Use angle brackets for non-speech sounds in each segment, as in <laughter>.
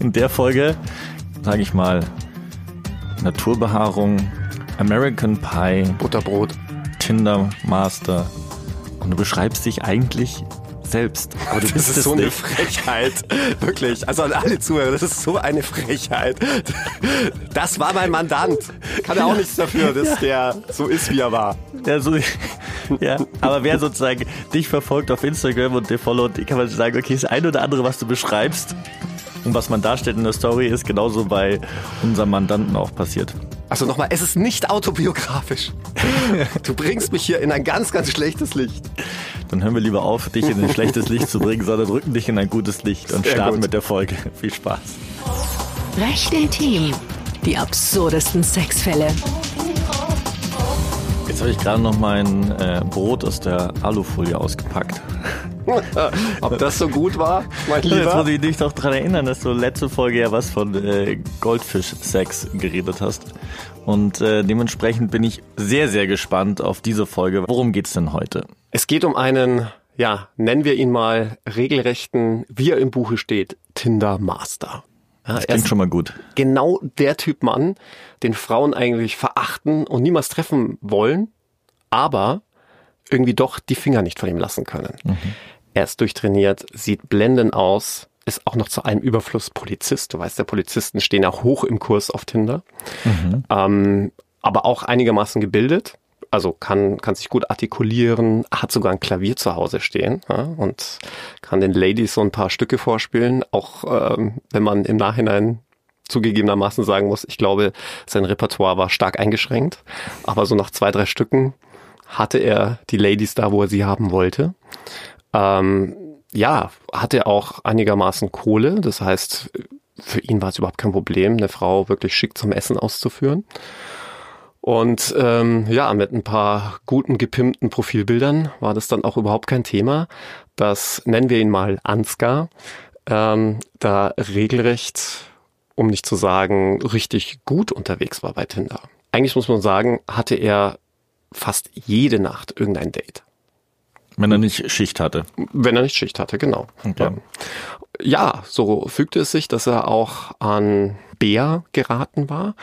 In der Folge, sage ich mal, Naturbehaarung, American Pie, Butterbrot. Tinder Master. Und du beschreibst dich eigentlich selbst. Aber du <laughs> das bist ist so nicht. eine Frechheit. Wirklich. Also an alle Zuhörer, das ist so eine Frechheit. Das war mein Mandant. Kann er auch nichts dafür, dass ja. der so ist, wie er war. Ja, so, ja, aber wer sozusagen dich verfolgt auf Instagram und dir followt, kann man sagen, okay, das eine oder andere, was du beschreibst und was man darstellt in der Story, ist genauso bei unserem Mandanten auch passiert. Also nochmal, es ist nicht autobiografisch. <laughs> Du bringst mich hier in ein ganz, ganz schlechtes Licht. Dann hören wir lieber auf, dich in ein schlechtes Licht zu bringen, sondern rücken dich in ein gutes Licht und Sehr starten gut. mit der Folge. Viel Spaß. Recht intim. Die absurdesten Sexfälle. Jetzt habe ich gerade noch mein äh, Brot aus der Alufolie ausgepackt. <laughs> Ob das so gut war, mein Lieber? Jetzt muss ich dich doch daran erinnern, dass du letzte Folge ja was von äh, Goldfisch-Sex geredet hast. Und äh, dementsprechend bin ich sehr, sehr gespannt auf diese Folge. Worum geht's denn heute? Es geht um einen, ja, nennen wir ihn mal regelrechten, wie er im Buche steht, Tinder Master. Ja, das klingt schon mal gut. Genau der Typ Mann, den Frauen eigentlich verachten und niemals treffen wollen, aber irgendwie doch die Finger nicht von ihm lassen können. Mhm. Er ist durchtrainiert, sieht blendend aus, ist auch noch zu einem Überfluss Polizist. Du weißt, der Polizisten stehen ja hoch im Kurs auf Tinder. Mhm. Ähm, aber auch einigermaßen gebildet. Also kann, kann sich gut artikulieren, hat sogar ein Klavier zu Hause stehen ja, und kann den Ladies so ein paar Stücke vorspielen. Auch ähm, wenn man im Nachhinein zugegebenermaßen sagen muss, ich glaube, sein Repertoire war stark eingeschränkt. Aber so nach zwei, drei Stücken hatte er die Ladies da, wo er sie haben wollte. Ähm, ja, hatte auch einigermaßen Kohle. Das heißt, für ihn war es überhaupt kein Problem, eine Frau wirklich schick zum Essen auszuführen. Und ähm, ja, mit ein paar guten gepimpten Profilbildern war das dann auch überhaupt kein Thema. Das nennen wir ihn mal Ansgar. Ähm, da regelrecht, um nicht zu sagen, richtig gut unterwegs war bei Tinder. Eigentlich muss man sagen, hatte er fast jede Nacht irgendein Date. Wenn er nicht Schicht hatte. Wenn er nicht Schicht hatte, genau. Okay. Ja, so fügte es sich, dass er auch an Bär geraten war.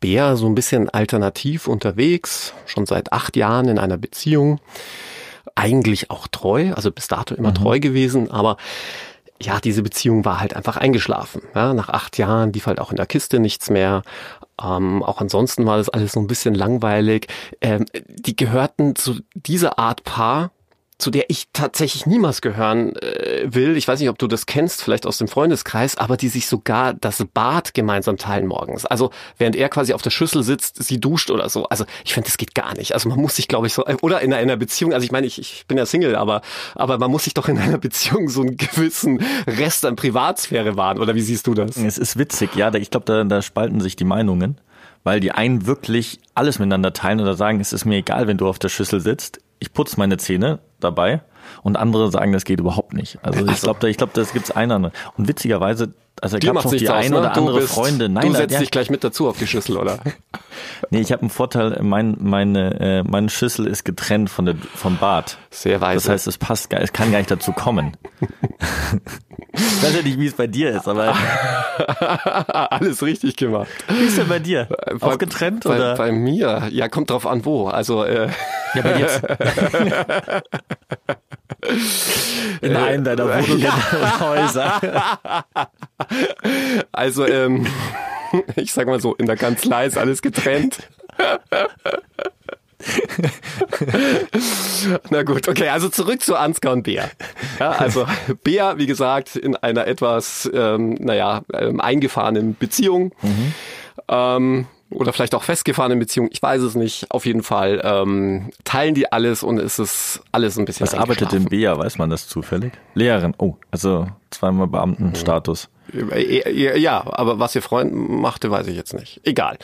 Bär so ein bisschen alternativ unterwegs, schon seit acht Jahren in einer Beziehung. Eigentlich auch treu, also bis dato immer mhm. treu gewesen, aber ja, diese Beziehung war halt einfach eingeschlafen. Ja, nach acht Jahren lief halt auch in der Kiste nichts mehr. Ähm, auch ansonsten war das alles so ein bisschen langweilig. Ähm, die gehörten zu dieser Art Paar, zu der ich tatsächlich niemals gehören äh, will. Ich weiß nicht, ob du das kennst, vielleicht aus dem Freundeskreis, aber die sich sogar das Bad gemeinsam teilen morgens. Also während er quasi auf der Schüssel sitzt, sie duscht oder so. Also ich finde, das geht gar nicht. Also man muss sich, glaube ich, so oder in einer Beziehung. Also ich meine, ich, ich bin ja Single, aber aber man muss sich doch in einer Beziehung so einen gewissen Rest an Privatsphäre wahren. Oder wie siehst du das? Es ist witzig, ja. Ich glaube, da, da spalten sich die Meinungen weil die einen wirklich alles miteinander teilen oder sagen, es ist mir egal, wenn du auf der Schüssel sitzt ich putze meine Zähne dabei und andere sagen, das geht überhaupt nicht. Also ich glaube, da, ich glaube, das gibt's einer. Und witzigerweise, also gab noch die eine ne? oder andere bist, Freunde. Nein, du setzt ja. dich gleich mit dazu auf die Schüssel, oder? <laughs> nee, ich habe einen Vorteil. Mein, meine, äh, meine Schüssel ist getrennt von der vom Bad. Sehr weise. Das heißt, es passt, es kann gar nicht dazu kommen. <laughs> ich weiß ja nicht, wie es bei dir ist, aber <laughs> alles richtig gemacht. Wie ist denn bei dir? Auch bei, getrennt bei, oder? Bei mir, ja, kommt drauf an, wo. Also äh, ja, bei dir. In einem deiner Wohnungen <laughs> ja. Häuser. <laughs> Also, ähm, <laughs> ich sag mal so, in der Kanzlei ist alles getrennt. Na gut, okay, also zurück zu Ansgar und Bea. Ja, also Bea, wie gesagt, in einer etwas, ähm, naja, ähm, eingefahrenen Beziehung. Mhm. Ähm, oder vielleicht auch festgefahrenen Beziehung, ich weiß es nicht. Auf jeden Fall ähm, teilen die alles und es ist alles ein bisschen Was arbeitet denn Bea, weiß man das zufällig? Lehrerin, oh, also zweimal Beamtenstatus. Ja, aber was ihr Freund machte, weiß ich jetzt nicht. Egal.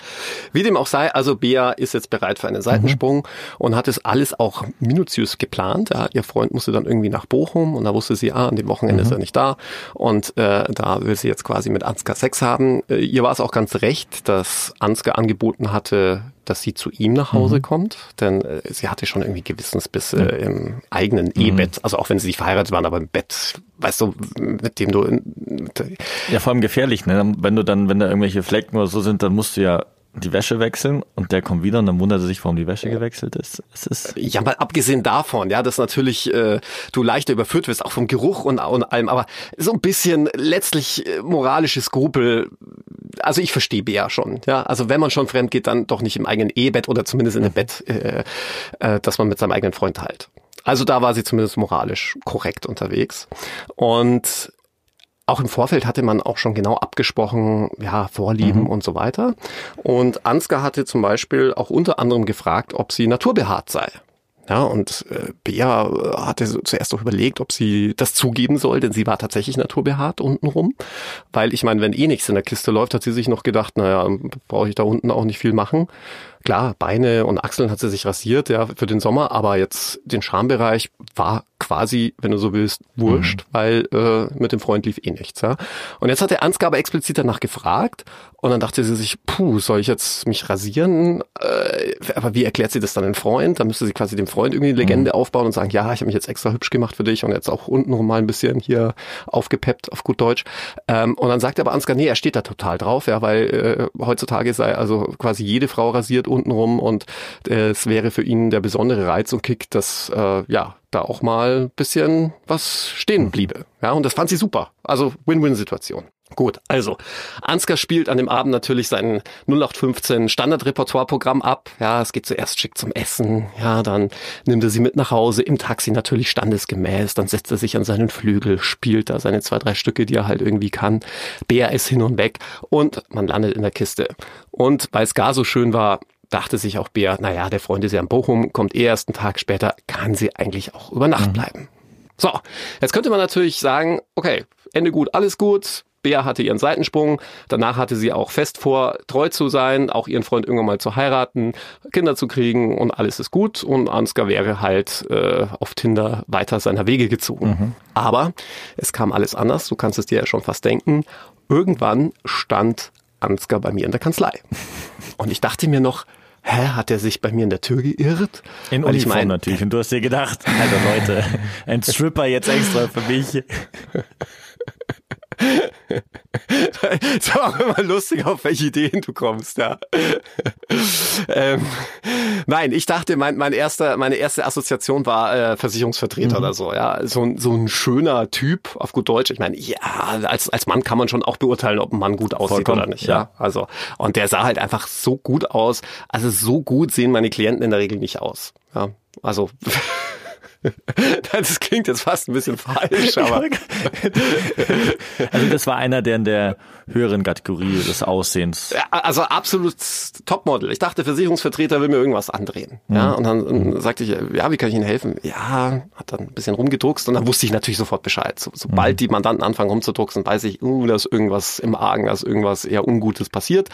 Wie dem auch sei, also Bea ist jetzt bereit für einen Seitensprung mhm. und hat es alles auch minutiös geplant. Ja, ihr Freund musste dann irgendwie nach Bochum und da wusste sie, ah, an dem Wochenende mhm. ist er nicht da und äh, da will sie jetzt quasi mit Ansgar Sex haben. Äh, ihr war es auch ganz recht, dass Ansgar angeboten hatte, dass sie zu ihm nach Hause mhm. kommt, denn äh, sie hatte schon irgendwie Gewissensbisse mhm. im eigenen mhm. Ehebett, also auch wenn sie nicht verheiratet waren, aber im Bett, weißt du, mit dem du Ja, vor allem gefährlich, ne? Wenn du dann, wenn da irgendwelche Flecken oder so sind, dann musst du ja die Wäsche wechseln und der kommt wieder und dann wundert er sich, warum die Wäsche gewechselt ist. Es ist ja, mal abgesehen davon, ja, dass natürlich äh, du leichter überführt wirst, auch vom Geruch und, und allem, aber so ein bisschen letztlich äh, moralische Skrupel. Also ich verstehe Bea schon, ja. Also wenn man schon fremd geht, dann doch nicht im eigenen Ehebett oder zumindest in einem Bett, äh, äh, das man mit seinem eigenen Freund teilt. Also da war sie zumindest moralisch korrekt unterwegs. Und auch im Vorfeld hatte man auch schon genau abgesprochen, ja, Vorlieben mhm. und so weiter. Und Ansgar hatte zum Beispiel auch unter anderem gefragt, ob sie naturbehaart sei. Ja, und äh, Bea hatte zuerst auch überlegt, ob sie das zugeben soll, denn sie war tatsächlich naturbehaart untenrum. Weil ich meine, wenn eh nichts in der Kiste läuft, hat sie sich noch gedacht, naja, brauche ich da unten auch nicht viel machen. Klar, Beine und Achseln hat sie sich rasiert, ja, für den Sommer, aber jetzt den Schambereich war quasi, wenn du so willst, wurscht, mhm. weil äh, mit dem Freund lief eh nichts. Ja. Und jetzt hat der Ansgar aber explizit danach gefragt und dann dachte sie sich, puh, soll ich jetzt mich rasieren? Äh, aber wie erklärt sie das dann dem Freund? Da müsste sie quasi dem Freund irgendwie eine Legende mhm. aufbauen und sagen, ja, ich habe mich jetzt extra hübsch gemacht für dich und jetzt auch untenrum mal ein bisschen hier aufgepeppt, auf gut Deutsch. Ähm, und dann sagt aber Ansgar, nee, er steht da total drauf, ja, weil äh, heutzutage sei also quasi jede Frau rasiert untenrum und äh, es wäre für ihn der besondere Reiz und Kick, dass äh, ja da auch mal bisschen was stehen bliebe. Ja, und das fand sie super. Also Win-Win-Situation. Gut, also Ansgar spielt an dem Abend natürlich sein 0815 Standardrepertoireprogramm ab. Ja, es geht zuerst schick zum Essen. Ja, dann nimmt er sie mit nach Hause, im Taxi natürlich standesgemäß. Dann setzt er sich an seinen Flügel, spielt da seine zwei, drei Stücke, die er halt irgendwie kann. Bär ist hin und weg und man landet in der Kiste. Und weil es gar so schön war, dachte sich auch Bea, naja, der Freund ist ja in Bochum, kommt eh erst einen Tag später, kann sie eigentlich auch über Nacht mhm. bleiben. So, jetzt könnte man natürlich sagen, okay, Ende gut, alles gut. Bea hatte ihren Seitensprung. Danach hatte sie auch fest vor, treu zu sein, auch ihren Freund irgendwann mal zu heiraten, Kinder zu kriegen und alles ist gut. Und Ansgar wäre halt äh, auf Tinder weiter seiner Wege gezogen. Mhm. Aber es kam alles anders. Du kannst es dir ja schon fast denken. Irgendwann stand Ansgar bei mir in der Kanzlei. Und ich dachte mir noch, hä, hat er sich bei mir in der Tür geirrt? In Uniform ich mein, natürlich. Und du hast dir gedacht, <laughs> Alter Leute, ein Stripper jetzt extra für mich. <laughs> ist auch immer lustig, auf welche Ideen du kommst, ja. ähm, nein, ich dachte, mein, mein erster, meine erste Assoziation war äh, Versicherungsvertreter mhm. oder so, ja. So, so ein schöner Typ, auf gut Deutsch. Ich meine, ja, als, als Mann kann man schon auch beurteilen, ob ein Mann gut aussieht Vollkommen, oder nicht, ja. ja. Also, und der sah halt einfach so gut aus. Also so gut sehen meine Klienten in der Regel nicht aus. Ja. Also <laughs> Das klingt jetzt fast ein bisschen falsch, aber. Also das war einer, der in der höheren Kategorie des Aussehens. Also absolut Topmodel. Ich dachte, Versicherungsvertreter will mir irgendwas andrehen. Ja, mhm. und dann sagte ich, ja, wie kann ich Ihnen helfen? Ja, hat dann ein bisschen rumgedruckst und dann wusste ich natürlich sofort Bescheid. So, sobald mhm. die Mandanten anfangen rumzudrucksen, weiß ich, uh, da ist irgendwas im Argen, da ist irgendwas eher Ungutes passiert.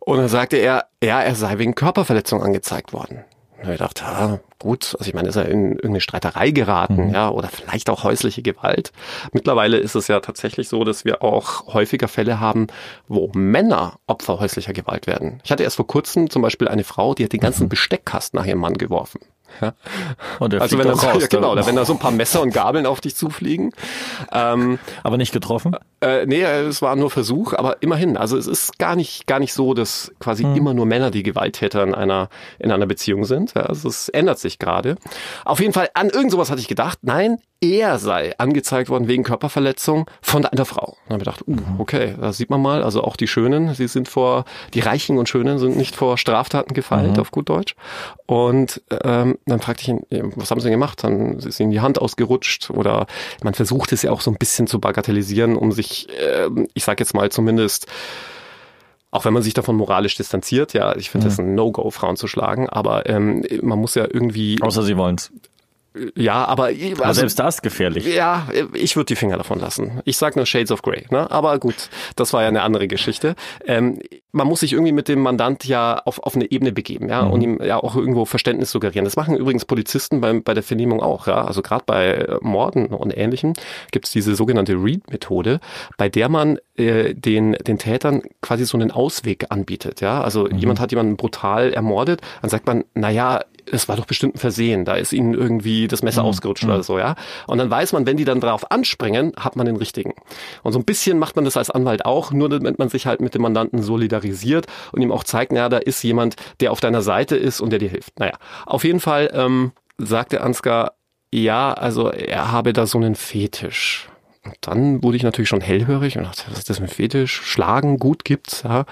Und dann sagte er, ja, er sei wegen Körperverletzung angezeigt worden. Und ich dachte, ja, gut, also ich meine, ist er in irgendeine Streiterei geraten, mhm. ja, oder vielleicht auch häusliche Gewalt. Mittlerweile ist es ja tatsächlich so, dass wir auch häufiger Fälle haben, wo Männer Opfer häuslicher Gewalt werden. Ich hatte erst vor kurzem zum Beispiel eine Frau, die hat den ganzen mhm. Besteckkasten nach ihrem Mann geworfen. Ja. also wenn da, raus, ja, genau, oder wenn da so ein paar Messer und Gabeln auf dich zufliegen. Ähm, aber nicht getroffen? Äh, nee, es war nur Versuch, aber immerhin. Also es ist gar nicht, gar nicht so, dass quasi hm. immer nur Männer die Gewalttäter in einer, in einer Beziehung sind. Ja, also es ändert sich gerade. Auf jeden Fall, an irgend sowas hatte ich gedacht. Nein, er sei angezeigt worden wegen Körperverletzung von einer Frau. Dann habe ich gedacht, uh, okay, da sieht man mal, also auch die Schönen, sie sind vor, die Reichen und Schönen sind nicht vor Straftaten gefallen, mhm. auf gut Deutsch. Und ähm, dann fragte ich ihn, was haben sie gemacht? Dann ist ihnen die Hand ausgerutscht oder man versucht es ja auch so ein bisschen zu bagatellisieren, um sich, äh, ich sag jetzt mal zumindest, auch wenn man sich davon moralisch distanziert, ja, ich finde mhm. das ein No-Go, Frauen zu schlagen, aber ähm, man muss ja irgendwie. Außer sie wollen's. Ja, aber, also, aber selbst das ist gefährlich. Ja, ich würde die Finger davon lassen. Ich sag nur Shades of Grey, ne? Aber gut, das war ja eine andere Geschichte. Ähm, man muss sich irgendwie mit dem Mandant ja auf, auf eine Ebene begeben, ja, mhm. und ihm ja auch irgendwo Verständnis suggerieren. Das machen übrigens Polizisten bei, bei der Vernehmung auch, ja. Also gerade bei Morden und Ähnlichem gibt's diese sogenannte Read-Methode, bei der man äh, den, den Tätern quasi so einen Ausweg anbietet, ja. Also mhm. jemand hat jemanden brutal ermordet, dann sagt man, na ja, es war doch bestimmt ein Versehen, da ist ihnen irgendwie das Messer Mhm. ausgerutscht oder so, ja. Und dann weiß man, wenn die dann drauf anspringen, hat man den richtigen. Und so ein bisschen macht man das als Anwalt auch, nur damit man sich halt mit dem Mandanten solidarisiert und ihm auch zeigt, naja, da ist jemand, der auf deiner Seite ist und der dir hilft. Naja, auf jeden Fall ähm, sagte Ansgar, ja, also er habe da so einen Fetisch. Und dann wurde ich natürlich schon hellhörig und dachte, was ist das für ein Fetisch? Schlagen, gut gibt's, ja.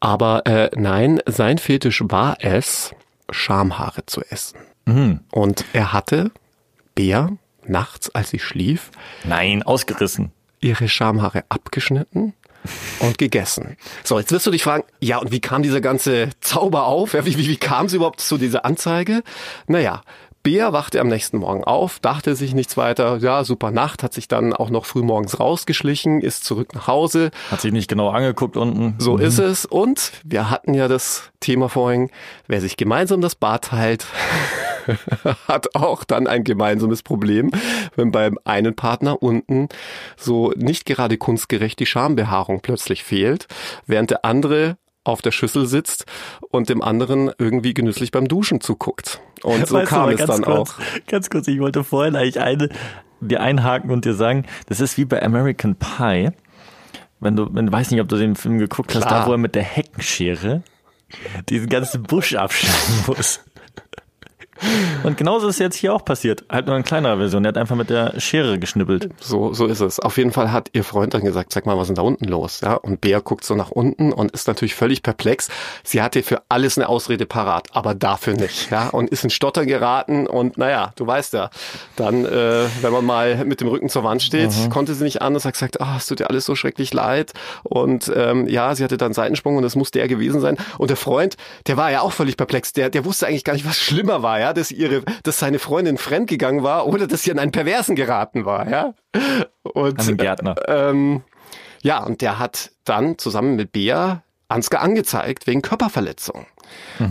Aber äh, nein, sein Fetisch war es, Schamhaare zu essen. Mhm. Und er hatte Bär nachts, als sie schlief, Nein, ausgerissen. ihre Schamhaare abgeschnitten und gegessen. So, jetzt wirst du dich fragen, ja, und wie kam dieser ganze Zauber auf? Ja, wie, wie, wie kam es überhaupt zu dieser Anzeige? Naja, Bea wachte am nächsten Morgen auf, dachte sich nichts weiter, ja, super Nacht, hat sich dann auch noch früh morgens rausgeschlichen, ist zurück nach Hause, Hat sich nicht genau angeguckt unten. so ist es. Und wir hatten ja das Thema vorhin, wer sich gemeinsam das Bad teilt, <laughs> hat auch dann ein gemeinsames Problem, wenn beim einen Partner unten so nicht gerade kunstgerecht die Schambehaarung plötzlich fehlt, während der andere auf der Schüssel sitzt und dem anderen irgendwie genüsslich beim Duschen zuguckt. Und so Weißt kam es ganz dann kurz, auch. Ganz kurz, ich wollte vorhin eigentlich eine, dir einhaken und dir sagen, das ist wie bei American Pie. Wenn du, wenn, weiß nicht, ob du den Film geguckt hast, Klar. da wo er mit der Heckenschere diesen ganzen Busch abschneiden muss. Und genauso ist jetzt hier auch passiert. Halt nur in kleinerer Version. Er hat einfach mit der Schere geschnippelt. So, so ist es. Auf jeden Fall hat ihr Freund dann gesagt, sag mal, was ist denn da unten los? Ja, und Bea guckt so nach unten und ist natürlich völlig perplex. Sie hatte für alles eine Ausrede parat, aber dafür nicht. Ja, und ist in Stotter geraten und naja, du weißt ja, dann, äh, wenn man mal mit dem Rücken zur Wand steht, konnte sie nicht anders, hat gesagt, ah, es tut dir alles so schrecklich leid. Und ähm, ja, sie hatte dann Seitensprung und das musste er gewesen sein. Und der Freund, der war ja auch völlig perplex. Der, der wusste eigentlich gar nicht, was schlimmer war, ja, dass ihre, dass seine Freundin fremdgegangen war oder dass sie an einen Perversen geraten war, ja. Und An den Gärtner. ähm, ja, und der hat dann zusammen mit Bea Ansgar angezeigt wegen Körperverletzung.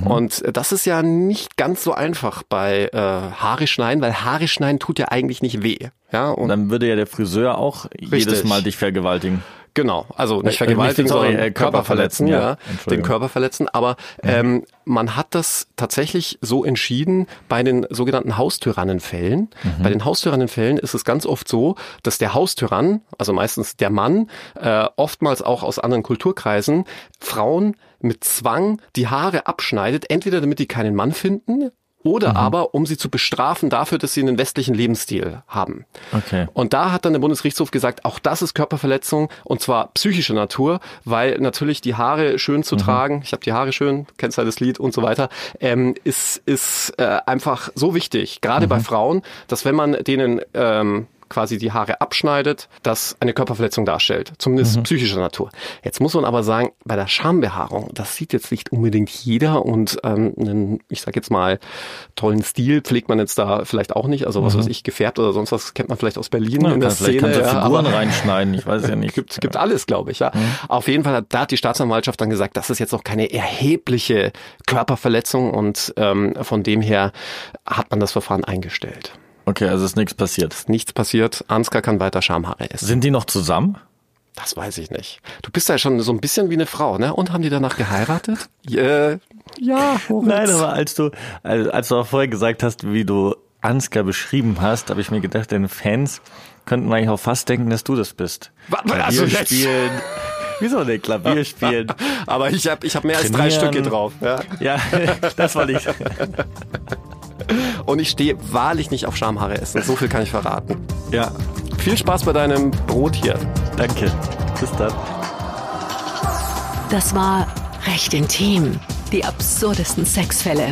Und das ist ja nicht ganz so einfach bei äh, Haare schneiden, weil Haare schneiden tut ja eigentlich nicht weh. Ja, und Dann würde ja der Friseur auch jedes Mal dich vergewaltigen. Genau, also nicht Äh, vergewaltigen, nicht, sorry, sondern äh, Körper verletzen, ja. ja, den. Körper verletzen. Aber ähm, man hat das tatsächlich so entschieden bei den sogenannten Haustyrannenfällen. Bei den Haustyrannenfällen ist es ganz oft so, dass der Haustyrann, also meistens der Mann, äh, oftmals auch aus anderen Kulturkreisen, Frauen mit Zwang die Haare abschneidet, entweder damit die keinen Mann finden oder aber um sie zu bestrafen dafür, dass sie einen westlichen Lebensstil haben. Okay. Und da hat dann der Bundesgerichtshof gesagt, auch das ist Körperverletzung und zwar psychischer Natur, weil natürlich die Haare schön zu tragen, ich habe die Haare schön, kennst ja das Lied und so weiter, ähm, ist, ist äh, einfach so wichtig, gerade bei Frauen, dass wenn man denen ähm, quasi die Haare abschneidet, das eine Körperverletzung darstellt, zumindest psychischer Natur. Jetzt muss man aber sagen, bei der Schambehaarung, das sieht jetzt nicht unbedingt jeder und ähm, einen, ich sag jetzt mal, tollen Stil pflegt man jetzt da vielleicht auch nicht, also was weiß ich, gefärbt oder sonst was kennt man vielleicht aus Berlin Ja, in der Szene. kannst du ja, Figuren reinschneiden, ich weiß ja <laughs> nicht. gibt, gibt alles, glaube ich, ja. Auf jeden Fall hat, da hat die Staatsanwaltschaft dann gesagt, das ist jetzt auch keine erhebliche Körperverletzung und ähm, von dem her hat man das Verfahren eingestellt. Okay, also ist nichts passiert. Nichts passiert, Ansgar kann weiter Schamhaare essen. Sind die noch zusammen? Das weiß ich nicht. Du bist ja schon so ein bisschen wie eine Frau, ne? Und haben die danach geheiratet? <laughs> äh, ja, Moritz. Nein, aber als du, als du auch vorher gesagt hast, wie du Ansgar beschrieben hast, habe ich mir gedacht, deine Fans könnten eigentlich auch fast denken, dass du das bist. Wa- wa- Klavier also jetzt- spielen. <laughs> Wieso denn Klavier spielen? Aber ich habe ich hab mehr als drei Trainieren. Stücke drauf. Ja. Ja, <laughs> das war nicht. Und ich stehe wahrlich nicht auf Schamhaare essen. So viel kann ich verraten. Ja, Viel Spaß bei deinem Brot hier. danke. Bis dann. Das war Recht intim. Die absurdesten Sexfälle.